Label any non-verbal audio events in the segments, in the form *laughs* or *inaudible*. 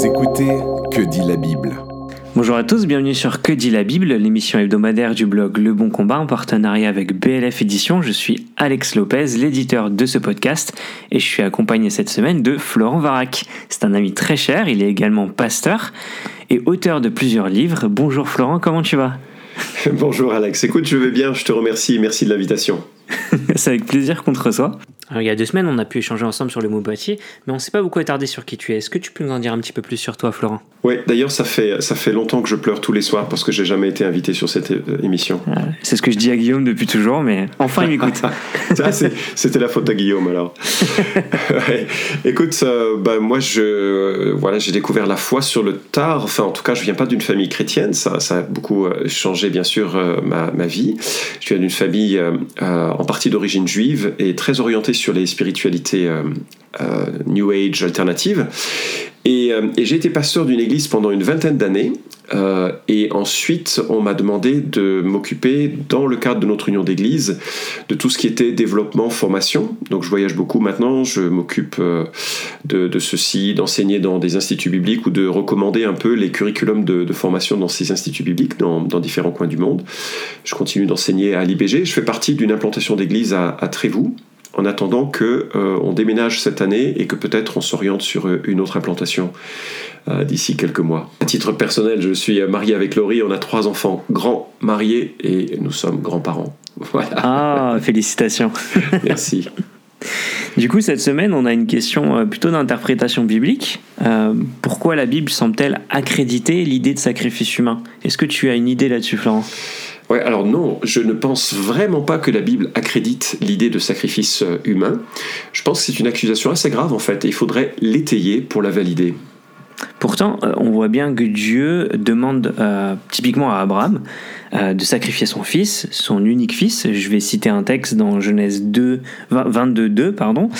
Vous écoutez Que dit la Bible Bonjour à tous, bienvenue sur Que dit la Bible, l'émission hebdomadaire du blog Le Bon Combat en partenariat avec BLF Édition. Je suis Alex Lopez, l'éditeur de ce podcast, et je suis accompagné cette semaine de Florent Varac. C'est un ami très cher, il est également pasteur et auteur de plusieurs livres. Bonjour Florent, comment tu vas *laughs* Bonjour Alex, écoute, je vais bien, je te remercie, merci de l'invitation. *laughs* C'est avec plaisir qu'on te reçoit. Alors, il y a deux semaines, on a pu échanger ensemble sur le mot boîtier, mais on ne s'est pas beaucoup attardé sur qui tu es. Est-ce que tu peux nous en dire un petit peu plus sur toi, Florent? Oui, d'ailleurs, ça fait, ça fait longtemps que je pleure tous les soirs parce que j'ai jamais été invité sur cette euh, émission. Ah, c'est ce que je dis à Guillaume depuis toujours, mais enfin, il m'écoute. *laughs* C'était la faute à Guillaume, alors. *laughs* Écoute, euh, bah, moi, je, voilà, j'ai découvert la foi sur le tard. Enfin, en tout cas, je viens pas d'une famille chrétienne. Ça, ça a beaucoup euh, changé, bien sûr, ma, ma, vie. Je viens d'une famille en partie d'origine juive et très orientée sur les spiritualités euh, euh, New Age alternatives. Euh, et, j'ai été pasteur d'une église pendant une vingtaine d'années. et ensuite, on m'a demandé de m'occuper, dans le cadre de notre union d'église, de tout ce qui était développement, formation. Donc, je voyage beaucoup maintenant. Je m'occupe de, ceci, d'enseigner dans des instituts bibliques ou de recommander un peu les curriculums de, formation dans ces instituts bibliques dans, différents coins du monde. Je continue d'enseigner à l'IBG. Je fais partie d'une implantation d'église à, à Trévoux, en attendant que euh, on déménage cette année et que peut-être on s'oriente sur euh, une autre implantation euh, d'ici quelques mois. À titre personnel, je suis marié avec Laurie, on a trois enfants grands mariés et nous sommes grands-parents. *laughs* Voilà. Ah, félicitations. *laughs* Merci. Du coup, cette semaine, on a une question plutôt d'interprétation biblique. pourquoi la Bible semble-t-elle accréditer l'idée de sacrifice humain? Est-ce que tu as une idée là-dessus, Florent? Ouais, alors non, je ne pense vraiment pas que la Bible accrédite l'idée de sacrifice euh, humain. Je pense que c'est une accusation assez grave en fait, et il faudrait l'étayer pour la valider. Pourtant, euh, on voit bien que Dieu demande euh, typiquement à Abraham de sacrifier son fils, son unique fils. Je vais citer un texte dans Genèse 2, 22, 2, pardon.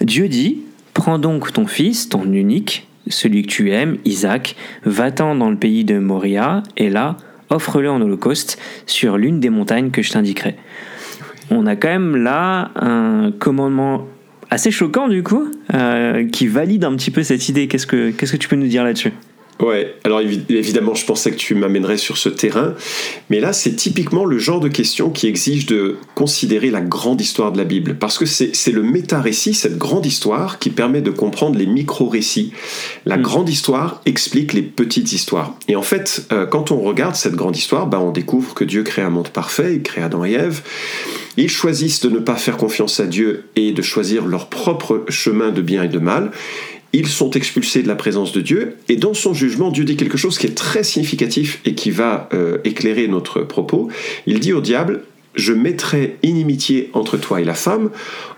Dieu dit Prends donc ton fils, ton unique, celui que tu aimes, Isaac, va-t'en dans le pays de Moria, et là, offre-le en holocauste sur l'une des montagnes que je t'indiquerai. On a quand même là un commandement assez choquant du coup, euh, qui valide un petit peu cette idée. Qu'est-ce que, qu'est-ce que tu peux nous dire là-dessus? Ouais, alors évidemment, je pensais que tu m'amènerais sur ce terrain, mais là, c'est typiquement le genre de question qui exige de considérer la grande histoire de la Bible, parce que c'est le méta-récit, cette grande histoire, qui permet de comprendre les micro-récits. La hmm. grande histoire explique les petites histoires. Et en fait, euh, quand on regarde cette grande histoire, bah, on découvre que Dieu crée un monde parfait, il crée Adam et Ève. Ils choisissent de ne pas faire confiance à Dieu et de choisir leur propre chemin de bien et de mal ils sont expulsés de la présence de Dieu, et dans son jugement, Dieu dit quelque chose qui est très significatif et qui va euh, éclairer notre propos. Il dit au diable, je mettrai inimitié entre toi et la femme,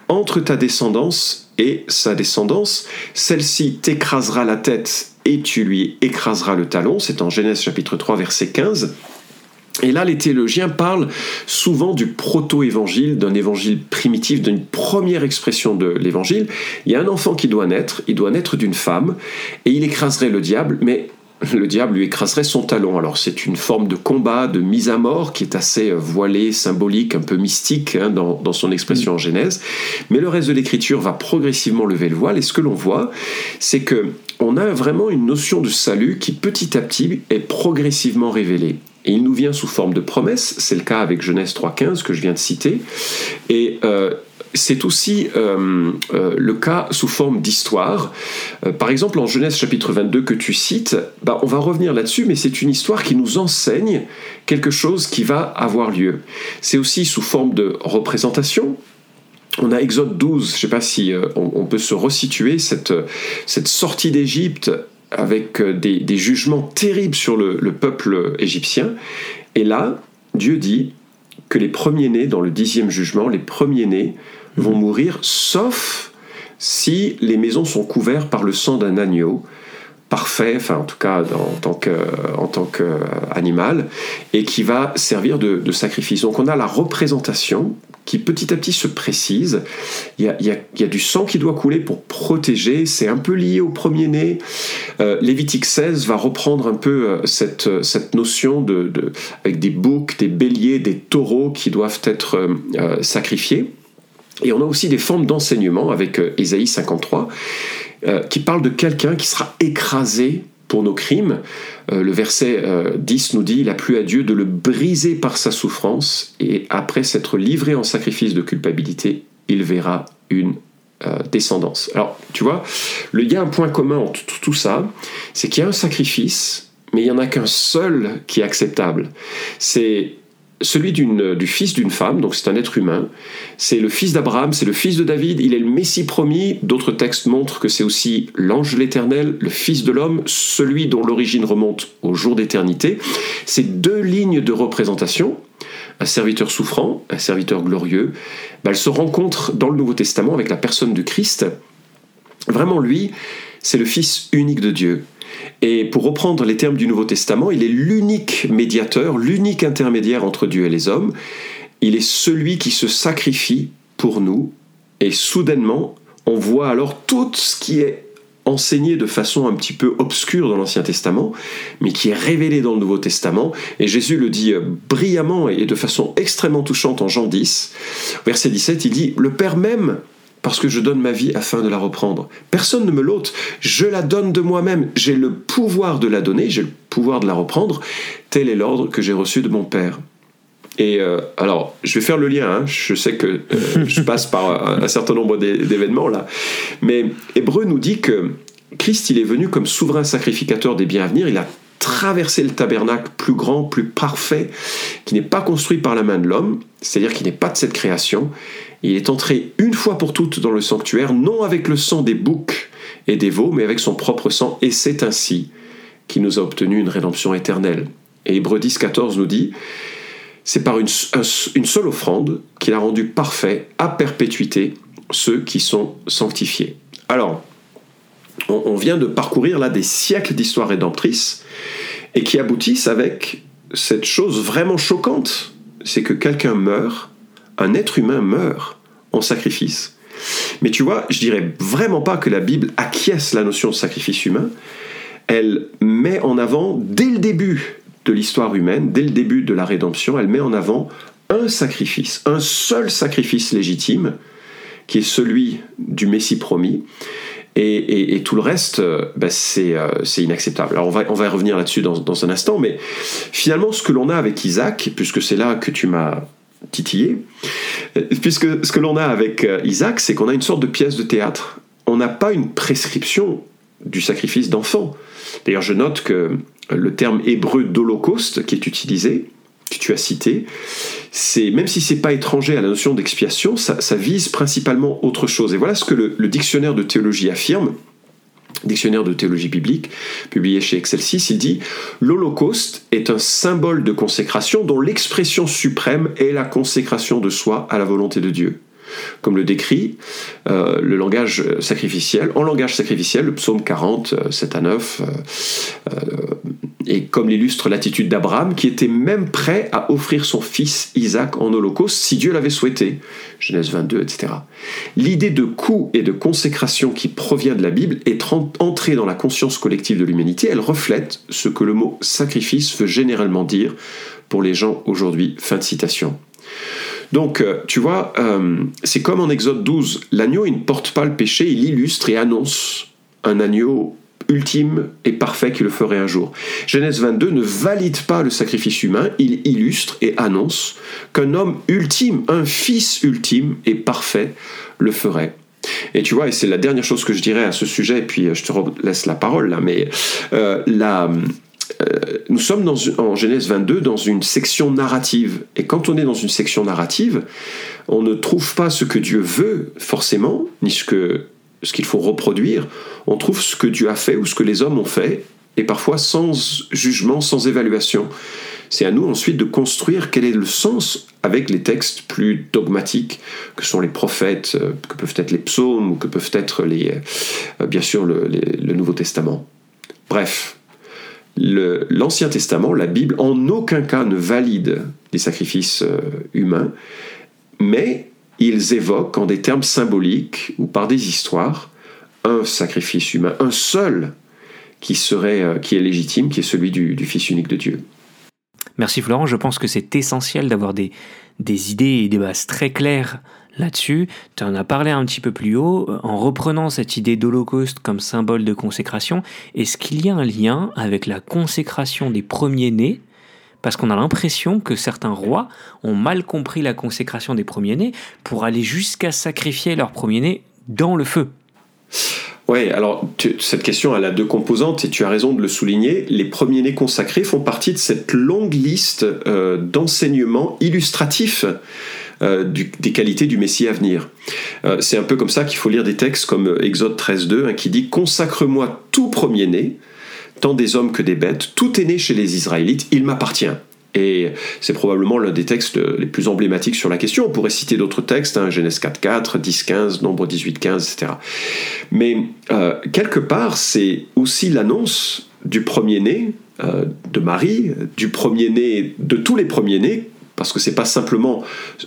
entre ta descendance et sa descendance, celle-ci t'écrasera la tête et tu lui écraseras le talon, c'est en Genèse chapitre 3 verset 15. Et là, les théologiens parlent souvent du proto-évangile, d'un évangile primitif, d'une première expression de l'évangile. Il y a un enfant qui doit naître, il doit naître d'une femme, et il écraserait le diable, mais le diable lui écraserait son talon. Alors c'est une forme de combat, de mise à mort qui est assez voilée, symbolique, un peu mystique hein, dans, dans, son expression en Genèse. Mais le reste de l'écriture va progressivement lever le voile et ce que l'on voit, c'est que on a vraiment une notion de salut qui petit à petit est progressivement révélée. Il nous vient sous forme de promesse, c'est le cas avec Genèse 3.15 que je viens de citer, et euh, c'est aussi euh, euh, le cas sous forme d'histoire. par exemple, en Genèse chapitre 22 que tu cites, bah, on va revenir là-dessus, mais c'est une histoire qui nous enseigne quelque chose qui va avoir lieu. C'est aussi sous forme de représentation, on a Exode 12, je ne sais pas si on, peut se resituer, cette, cette sortie d'Égypte avec euh, des, jugements terribles sur le, peuple égyptien. Et là, Dieu dit que les premiers-nés, dans le dixième jugement, les premiers-nés vont mourir, sauf si les maisons sont couvertes par le sang d'un agneau parfait, enfin en tout cas en tant qu'animal, et qui va servir de, sacrifice. Donc on a la représentation qui petit à petit se précise. Il y a, du sang qui doit couler pour protéger, c'est un peu lié au premier-né. Euh, Lévitique 16 va reprendre un peu euh, cette, cette notion de, avec des boucs, des béliers, des taureaux qui doivent être euh, sacrifiés. Et on a aussi des formes d'enseignement avec Ésaïe 53. Euh, qui parle de quelqu'un qui sera écrasé pour nos crimes. Euh, le verset 10 nous dit, il a plu à Dieu de le briser par sa souffrance, et après s'être livré en sacrifice de culpabilité, il verra une descendance. Alors, tu vois, il y a un point commun entre tout ça, c'est qu'il y a un sacrifice, mais il n'y en a qu'un seul qui est acceptable. C'est celui du fils d'une femme, donc c'est un être humain. C'est le fils d'Abraham, c'est le fils de David, il est le Messie promis. D'autres textes montrent que c'est aussi l'ange l'Éternel, le fils de l'homme, celui dont l'origine remonte au jour d'éternité. Ces deux lignes de représentation, un serviteur souffrant, un serviteur glorieux, ben, elles se rencontrent dans le Nouveau Testament avec la personne du Christ. Vraiment, lui, c'est le Fils unique de Dieu. Et pour reprendre les termes du Nouveau Testament, il est l'unique médiateur, l'unique intermédiaire entre Dieu et les hommes. Il est celui qui se sacrifie pour nous. Et soudainement, on voit alors tout ce qui est enseigné de façon un petit peu obscure dans l'Ancien Testament, mais qui est révélé dans le Nouveau Testament. Et Jésus le dit brillamment et de façon extrêmement touchante en Jean 10. Verset 17, il dit, Le Père même parce que je donne ma vie afin de la reprendre. Personne ne me l'ôte, je la donne de moi-même, j'ai le pouvoir de la donner, j'ai le pouvoir de la reprendre, tel est l'ordre que j'ai reçu de mon Père. Et euh, alors, je vais faire le lien, hein. je sais que euh, *laughs* je passe par un, certain nombre d'événements là, mais Hébreu nous dit que Christ, il est venu comme souverain sacrificateur des biens à venir, il a traversé le tabernacle plus grand, plus parfait, qui n'est pas construit par la main de l'homme, c'est-à-dire qui n'est pas de cette création, il est entré une fois pour toutes dans le sanctuaire, non avec le sang des boucs et des veaux, mais avec son propre sang, et c'est ainsi qu'il nous a obtenu une rédemption éternelle. Et Hébreux 10, 14 nous dit, c'est par une, seule offrande qu'il a rendu parfait à perpétuité ceux qui sont sanctifiés. Alors, on, on vient de parcourir là des siècles d'histoire rédemptrice, et qui aboutissent avec cette chose vraiment choquante, c'est que quelqu'un meurt un être humain meurt en sacrifice. Mais tu vois, je dirais vraiment pas que la Bible acquiesce la notion de sacrifice humain. Elle met en avant, dès le début de l'histoire humaine, dès le début de la rédemption, elle met en avant un sacrifice, un seul sacrifice légitime, qui est celui du Messie promis. Et, tout le reste, ben c'est inacceptable. Alors on va, on va revenir là-dessus dans, un instant, mais finalement ce que l'on a avec Isaac, puisque c'est là que tu m'as titillé, puisque ce que l'on a avec euh, Isaac, c'est qu'on a une sorte de pièce de théâtre. On n'a pas une prescription du sacrifice d'enfant. D'ailleurs, je note que le terme hébreu d'holocauste qui est utilisé, que tu as cité, c'est même si c'est pas étranger à la notion d'expiation, ça, vise principalement autre chose. Et voilà ce que le dictionnaire de théologie affirme dictionnaire de théologie biblique, publié chez Excelsis, il dit L'Holocauste est un symbole de consécration dont l'expression suprême est la consécration de soi à la volonté de Dieu comme le décrit euh, le langage sacrificiel. En langage sacrificiel, le psaume 40, 7 euh, à 9, euh, et comme l'illustre l'attitude d'Abraham, qui était même prêt à offrir son fils Isaac en holocauste si Dieu l'avait souhaité. Genèse 22, etc. L'idée de coût et de consécration qui provient de la Bible est entrée dans la conscience collective de l'humanité. Elle reflète ce que le mot sacrifice veut généralement dire pour les gens aujourd'hui. Fin de citation. Donc, euh, tu vois, euh, c'est comme en Exode 12, l'agneau, il ne porte pas le péché, il illustre et annonce un agneau ultime et parfait qui le ferait un jour. Genèse 22 ne valide pas le sacrifice humain, il illustre et annonce qu'un homme ultime, un fils ultime et parfait le ferait. Et tu vois, et c'est la dernière chose que je dirais à ce sujet, et puis je te laisse la parole là, mais euh, euh, nous sommes en Genèse 22 dans une section narrative. Et quand on est dans une section narrative, on ne trouve pas ce que Dieu veut forcément, ni ce que ce qu'il faut reproduire. On trouve ce que Dieu a fait ou ce que les hommes ont fait, et parfois sans jugement, sans évaluation. C'est à nous ensuite de construire quel est le sens avec les textes plus dogmatiques que sont les prophètes, euh, que peuvent être les psaumes ou que peuvent être les, euh, bien sûr le, le Nouveau Testament. Bref, l'Ancien Testament, la Bible, en aucun cas ne valide les sacrifices euh, humains, mais ils évoquent en des termes symboliques ou par des histoires un sacrifice humain, un seul qui serait, euh, qui est légitime, qui est celui du, Fils unique de Dieu. Merci Florent, je pense que c'est essentiel d'avoir des, des idées et des bases très claires là-dessus. Tu en as parlé un petit peu plus haut en reprenant cette idée d'Holocauste comme symbole de consécration. Est-ce qu'il y a un lien avec la consécration des premiers-nés parce qu'on a l'impression que certains rois ont mal compris la consécration des premiers-nés pour aller jusqu'à sacrifier leurs premiers-nés dans le feu. Oui, alors cette question a deux composantes et tu as raison de le souligner. Les premiers-nés consacrés font partie de cette longue liste euh, d'enseignements illustratifs euh, des qualités du Messie à venir. Euh, c'est un peu comme ça qu'il faut lire des textes comme Exode 13.2 hein, qui dit Consacre-moi tout premier-né, tant des hommes que des bêtes, tout est né chez les Israélites, il m'appartient. Et c'est probablement l'un des textes les plus emblématiques sur la question. On pourrait citer d'autres textes, hein, Genèse 4.4, 10.15, Nombre 18.15, etc. Mais euh, quelque part, c'est aussi l'annonce du premier-né euh, de Marie, du premier-né, de tous les premiers-nés, parce que c'est pas simplement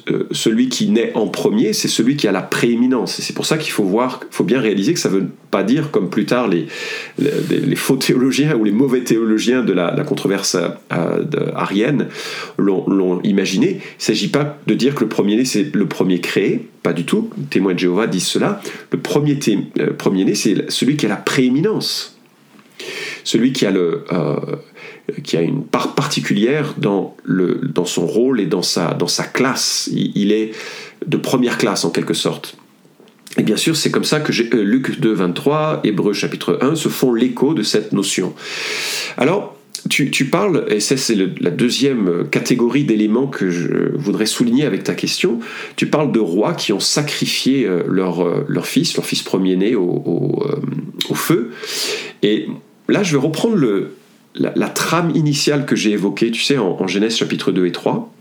euh, celui qui naît en premier, c'est celui qui a la prééminence. Et c'est pour ça qu'il faut voir, faut bien réaliser que ça veut pas dire, comme plus tard les, faux théologiens ou les mauvais théologiens de la, controverse euh, arienne l'ont imaginé. Il s'agit pas de dire que le premier-né c'est le premier créé, pas du tout. Les témoins de Jéhovah disent cela. Le euh, premier-né c'est celui qui a la prééminence, celui qui a le qui a une part particulière dans, le, dans son rôle et dans sa, dans sa classe. Il, est de première classe en quelque sorte. Et bien sûr, c'est comme ça que euh, Luc 2, 23, Hébreu chapitre 1 se font l'écho de cette notion. Alors, tu, tu parles, et ça c'est la deuxième catégorie d'éléments que je voudrais souligner avec ta question, tu parles de rois qui ont sacrifié euh, leur, euh, leur fils, leur fils premier-né au, au, au, feu. Et là, je vais reprendre la, trame initiale que j'ai évoquée, tu sais, en, Genèse chapitre 2 et 3,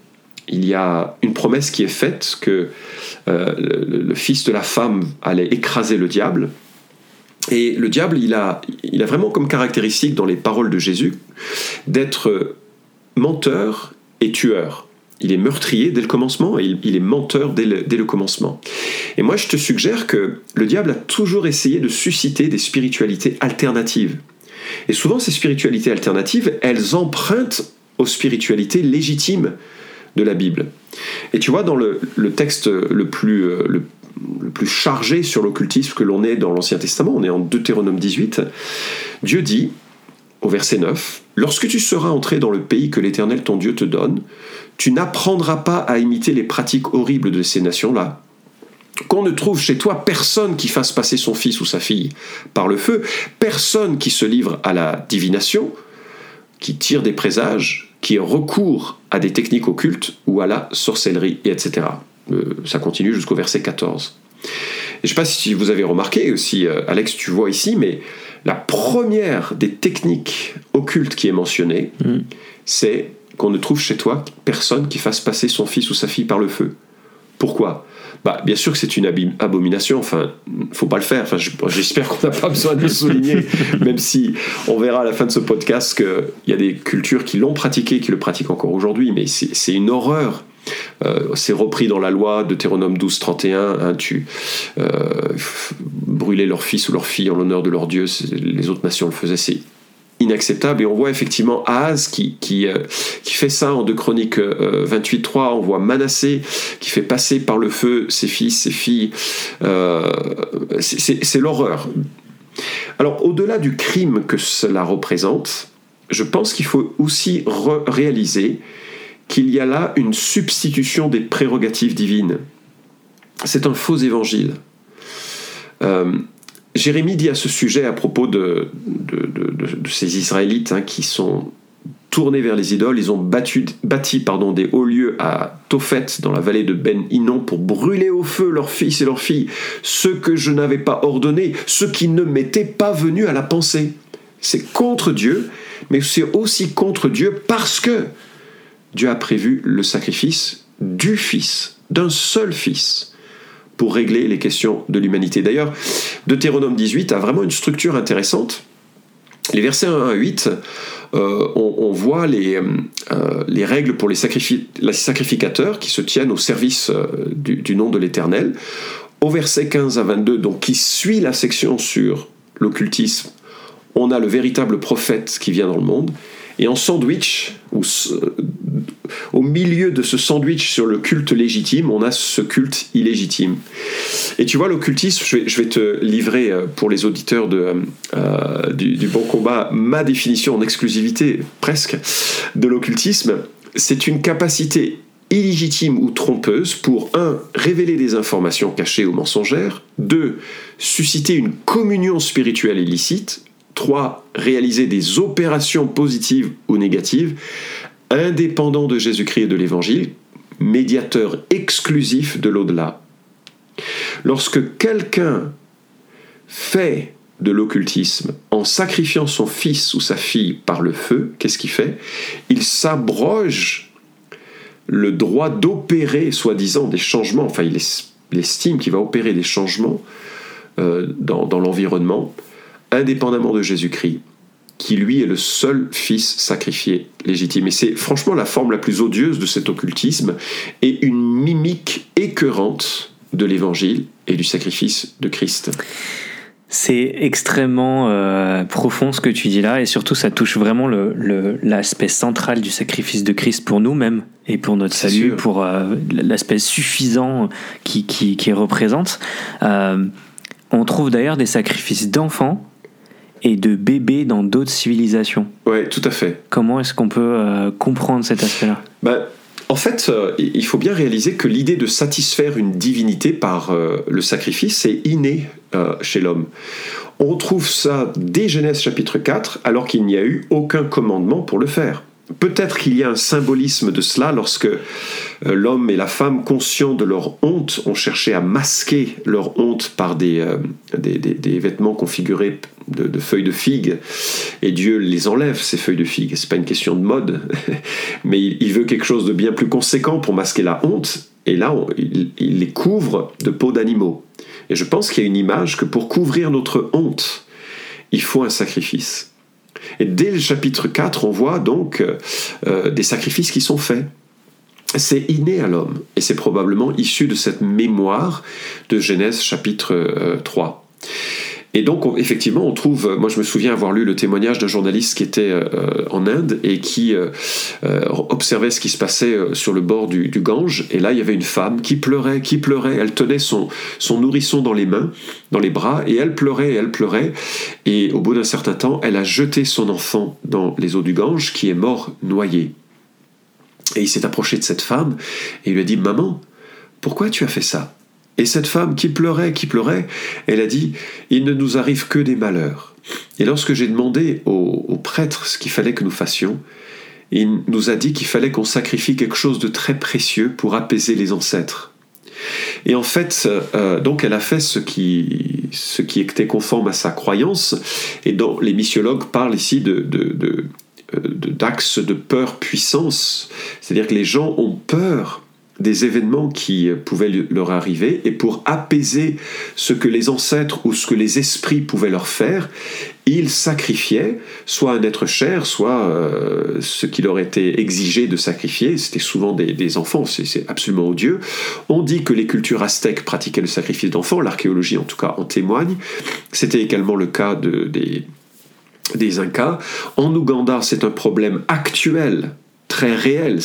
il y a une promesse qui est faite que euh, le, fils de la femme allait écraser le diable. Et le diable, il a, il a vraiment comme caractéristique dans les paroles de Jésus d'être menteur et tueur. Il est meurtrier dès le commencement et il, est menteur dès le, dès le, commencement. Et moi, je te suggère que le diable a toujours essayé de susciter des spiritualités alternatives. Et souvent, ces spiritualités alternatives, elles empruntent aux spiritualités légitimes de la Bible. Et tu vois, dans le, texte le plus, euh, le, plus chargé sur l'occultisme que l'on est dans l'Ancien Testament, on est en Deutéronome 18, Dieu dit, au verset 9, Lorsque tu seras entré dans le pays que l'Éternel ton Dieu te donne, tu n'apprendras pas à imiter les pratiques horribles de ces nations-là, qu'on ne trouve chez toi personne qui fasse passer son fils ou sa fille par le feu, personne qui se livre à la divination, qui tire des présages, qui recourt à des techniques occultes ou à la sorcellerie, et etc. Euh, ça continue jusqu'au verset 14. je ne sais pas si vous avez remarqué, aussi euh, Alex tu vois ici, mais la première des techniques occultes qui est mentionnée, mm. c'est qu'on ne trouve chez toi personne qui fasse passer son fils ou sa fille par le feu. Pourquoi bah, bien sûr que c'est une abomination, enfin, faut pas le faire. Enfin, j'espère qu'on n'a pas besoin de le souligner, *laughs* même si on verra à la fin de ce podcast qu'il y a des cultures qui l'ont pratiqué, qui le pratiquent encore aujourd'hui, mais c'est une horreur. Euh, c'est repris dans la loi de Théronome 12, 31. Hein, tu euh, brûler leur fils ou leur fille en l'honneur de leur Dieu, les autres nations le faisaient. Inacceptable. Et on voit effectivement Ahaz qui, euh, fait ça en 2 Chroniques 28, 3. On voit Manassé qui fait passer par le feu ses fils, ses filles. Euh, c'est l'horreur. Alors, au-delà du crime que cela représente, je pense qu'il faut aussi réaliser qu'il y a là une substitution des prérogatives divines. C'est un faux évangile. Jérémie dit à ce sujet à propos de, ces Israélites hein, qui sont tournés vers les idoles, ils ont bâti des hauts lieux à Tophet dans la vallée de Ben Inon pour brûler au feu leurs fils et leurs filles, ce que je n'avais pas ordonné, ce qui ne m'était pas venu à la pensée. C'est contre Dieu, mais c'est aussi contre Dieu parce que Dieu a prévu le sacrifice du Fils, d'un seul Fils pour régler les questions de l'humanité. D'ailleurs, Deutéronome 18 a vraiment une structure intéressante. Les versets 1 à 8, euh, on, voit les, euh, les, règles pour les, sacrificateurs qui se tiennent au service euh, du, nom de l'Éternel. Au verset 15 à 22, donc qui suit la section sur l'occultisme, on a le véritable prophète qui vient dans le monde. Et en sandwich, ou au milieu de ce sandwich sur le culte légitime, on a ce culte illégitime. Et tu vois, l'occultisme, je vais, te livrer euh, pour les auditeurs de, euh, du, du, Bon Combat ma définition en exclusivité, presque, de l'occultisme. C'est une capacité illégitime ou trompeuse pour 1. révéler des informations cachées ou mensongères, 2. susciter une communion spirituelle illicite, 3. réaliser des opérations positives ou négatives, indépendant de Jésus-Christ et de l'Évangile, médiateur exclusif de l'au-delà. Lorsque quelqu'un fait de l'occultisme en sacrifiant son fils ou sa fille par le feu, qu'est-ce qu'il fait? Il s'abroge le droit d'opérer, soi-disant, des changements, enfin il, estime qu'il va opérer des changements euh, dans, dans l'environnement, indépendamment de Jésus-Christ qui lui est le seul fils sacrifié légitime. Et c'est franchement la forme la plus odieuse de cet occultisme et une mimique écœurante de l'évangile et du sacrifice de Christ. C'est extrêmement euh, profond ce que tu dis là, et surtout ça touche vraiment l'aspect le, central du sacrifice de Christ pour nous-mêmes et pour notre salut, pour euh, l'aspect suffisant qui, qui, qui représente. Euh, on trouve d'ailleurs des sacrifices d'enfants et de bébés dans d'autres civilisations. Oui, tout à fait. Comment est-ce qu'on peut euh, comprendre cet aspect-là? Ben, En fait, euh, il faut bien réaliser que l'idée de satisfaire une divinité par euh, le sacrifice est innée chez l'homme. On trouve ça dès Genèse chapitre 4, alors qu'il n'y a eu aucun commandement pour le faire. Peut-être qu'il y a un symbolisme de cela lorsque euh, l'homme et la femme, conscients de leur honte, ont cherché à masquer leur honte par des, euh, vêtements configurés de, feuilles de figue. Et Dieu les enlève, ces feuilles de figue. C'est pas une question de mode, *laughs* mais il, veut quelque chose de bien plus conséquent pour masquer la honte. Et là, il les couvre de peaux d'animaux. Et je pense qu'il y a une image que pour couvrir notre honte, il faut un sacrifice. Et dès le chapitre 4, on voit donc euh, euh, des sacrifices qui sont faits. C'est inné à l'homme, et c'est probablement issu de cette mémoire de Genèse chapitre 3. Euh, et donc, effectivement, on trouve, moi je me souviens avoir lu le témoignage d'un journaliste qui était euh, en Inde et qui euh, euh, observait ce qui se passait sur le bord du, Gange. Et là, il y avait une femme qui pleurait, qui pleurait. Elle tenait son, son nourrisson dans les mains, dans les bras, et elle pleurait, elle pleurait. Et au bout d'un certain temps, elle a jeté son enfant dans les eaux du Gange, qui est mort noyé. Et il s'est approché de cette femme et il lui a dit Maman, pourquoi tu as fait ça? Et cette femme qui pleurait, qui pleurait, elle a dit, il ne nous arrive que des malheurs. Et lorsque j'ai demandé au, prêtre ce qu'il fallait que nous fassions, il nous a dit qu'il fallait qu'on sacrifie quelque chose de très précieux pour apaiser les ancêtres. Et en fait, euh, donc elle a fait ce qui, était conforme à sa croyance, et dont les missiologues parlent ici de, d'axes de peur-puissance, c'est-à-dire que les gens ont peur des événements qui pouvaient leur arriver et pour apaiser ce que les ancêtres ou ce que les esprits pouvaient leur faire, ils sacrifiaient soit un être cher, soit euh, ce qui leur était exigé de sacrifier. C'était souvent des, enfants, c'est absolument odieux. On dit que les cultures aztèques pratiquaient le sacrifice d'enfants, l'archéologie en tout cas en témoigne. C'était également le cas de, des, des Incas. En Ouganda, c'est un problème actuel très réel,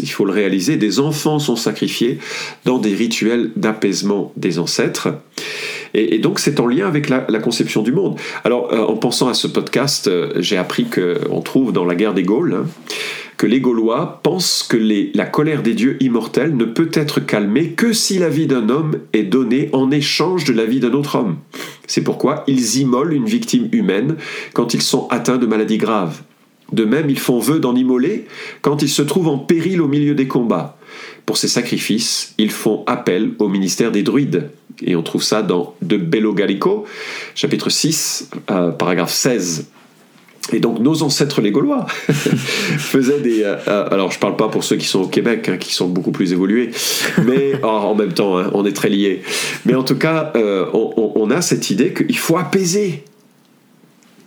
il faut le réaliser, des enfants sont sacrifiés dans des rituels d'apaisement des ancêtres. Et, donc c'est en lien avec la, conception du monde. Alors euh, en pensant à ce podcast, euh, j'ai appris qu'on trouve dans la guerre des Gaules hein, que les Gaulois pensent que la colère des dieux immortels ne peut être calmée que si la vie d'un homme est donnée en échange de la vie d'un autre homme. C'est pourquoi ils immolent une victime humaine quand ils sont atteints de maladies graves. De même, ils font vœu d'en immoler quand ils se trouvent en péril au milieu des combats. Pour ces sacrifices, ils font appel au ministère des druides. Et on trouve ça dans De Bello Gallico, chapitre 6, euh, paragraphe 16. Et donc nos ancêtres les Gaulois *laughs* faisaient des... Euh, euh, alors je parle pas pour ceux qui sont au Québec, hein, qui sont beaucoup plus évolués, mais *laughs* oh, en même temps, hein, on est très liés. Mais en tout cas, on, a cette idée qu'il faut apaiser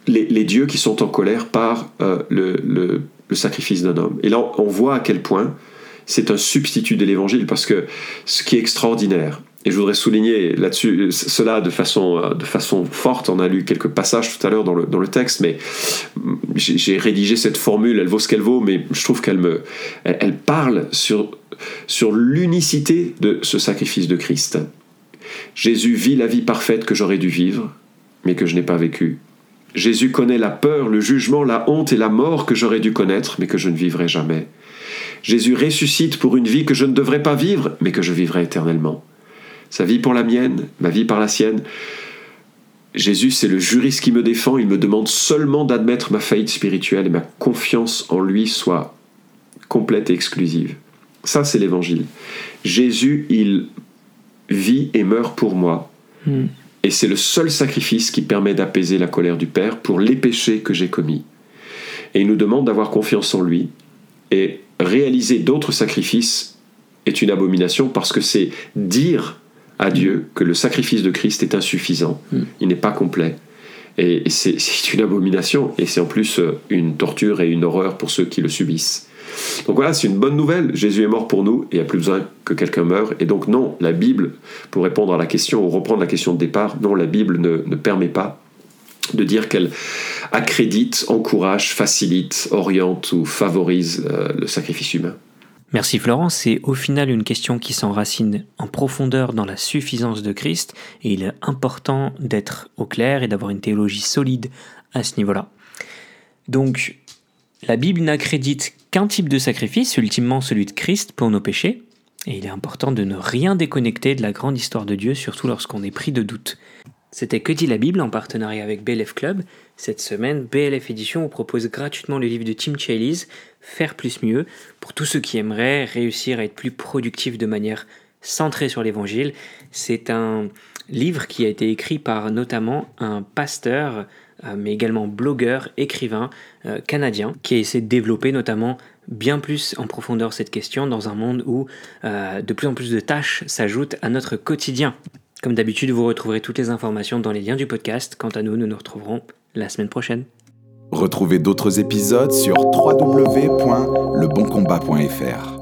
les, dieux qui sont en colère par euh, le, sacrifice d'un homme. Et là, on voit à quel point c'est un substitut de l'évangile parce que ce qui est extraordinaire, et je voudrais souligner là-dessus cela de façon, de façon forte. On a lu quelques passages tout à l'heure dans le, dans le texte, mais j'ai rédigé cette formule, elle vaut ce qu'elle vaut, mais je trouve qu'elle me, elle, parle sur, sur l'unicité de ce sacrifice de Christ. Jésus vit la vie parfaite que j'aurais dû vivre, mais que je n'ai pas vécue. Jésus connaît la peur, le jugement, la honte et la mort que j'aurais dû connaître, mais que je ne vivrai jamais. Jésus ressuscite pour une vie que je ne devrais pas vivre, mais que je vivrai éternellement. Sa vie pour la mienne, ma vie par la sienne. Jésus, c'est le juriste qui me défend, il me demande seulement d'admettre ma faillite spirituelle et ma confiance en lui soit complète et exclusive. Ça, c'est l'évangile. Jésus, il vit et meurt pour moi. Hmm. Et c'est le seul sacrifice qui permet d'apaiser la colère du Père pour les péchés que j'ai commis. Et il nous demande d'avoir confiance en lui. Et réaliser d'autres sacrifices est une abomination parce que c'est dire à Dieu que le sacrifice de Christ est insuffisant, hmm. il n'est pas complet. Et c'est une abomination, et c'est en plus euh, une torture et une horreur pour ceux qui le subissent. Donc voilà, c'est une bonne nouvelle. Jésus est mort pour nous et il n'y a plus besoin que quelqu'un meure. Et donc non, la Bible, pour répondre à la question ou reprendre la question de départ, non, la Bible ne, permet pas de dire qu'elle accrédite, encourage, facilite, oriente ou favorise euh, le sacrifice humain. Merci Florence, c'est au final une question qui s'enracine en profondeur dans la suffisance de Christ et il est important d'être au clair et d'avoir une théologie solide à ce niveau-là. Donc la Bible n'accrédite qu'un type de sacrifice, ultimement celui de Christ pour nos péchés, et il est important de ne rien déconnecter de la grande histoire de Dieu, surtout lorsqu'on est pris de doute. C'était Que dit la Bible en partenariat avec BLF Club. Cette semaine, BLF Édition vous propose gratuitement le livre de Tim Challies, Faire plus mieux, pour tous ceux qui aimeraient réussir à être plus productifs de manière centrée sur l'évangile. C'est un livre qui a été écrit par notamment un pasteur, mais également blogueur, écrivain euh, canadien, qui a essayé de développer notamment bien plus en profondeur cette question dans un monde où euh, de plus en plus de tâches s'ajoutent à notre quotidien. Comme d'habitude, vous retrouverez toutes les informations dans les liens du podcast. Quant à nous, nous nous retrouverons la semaine prochaine. Retrouvez d'autres épisodes sur www.leboncombat.fr.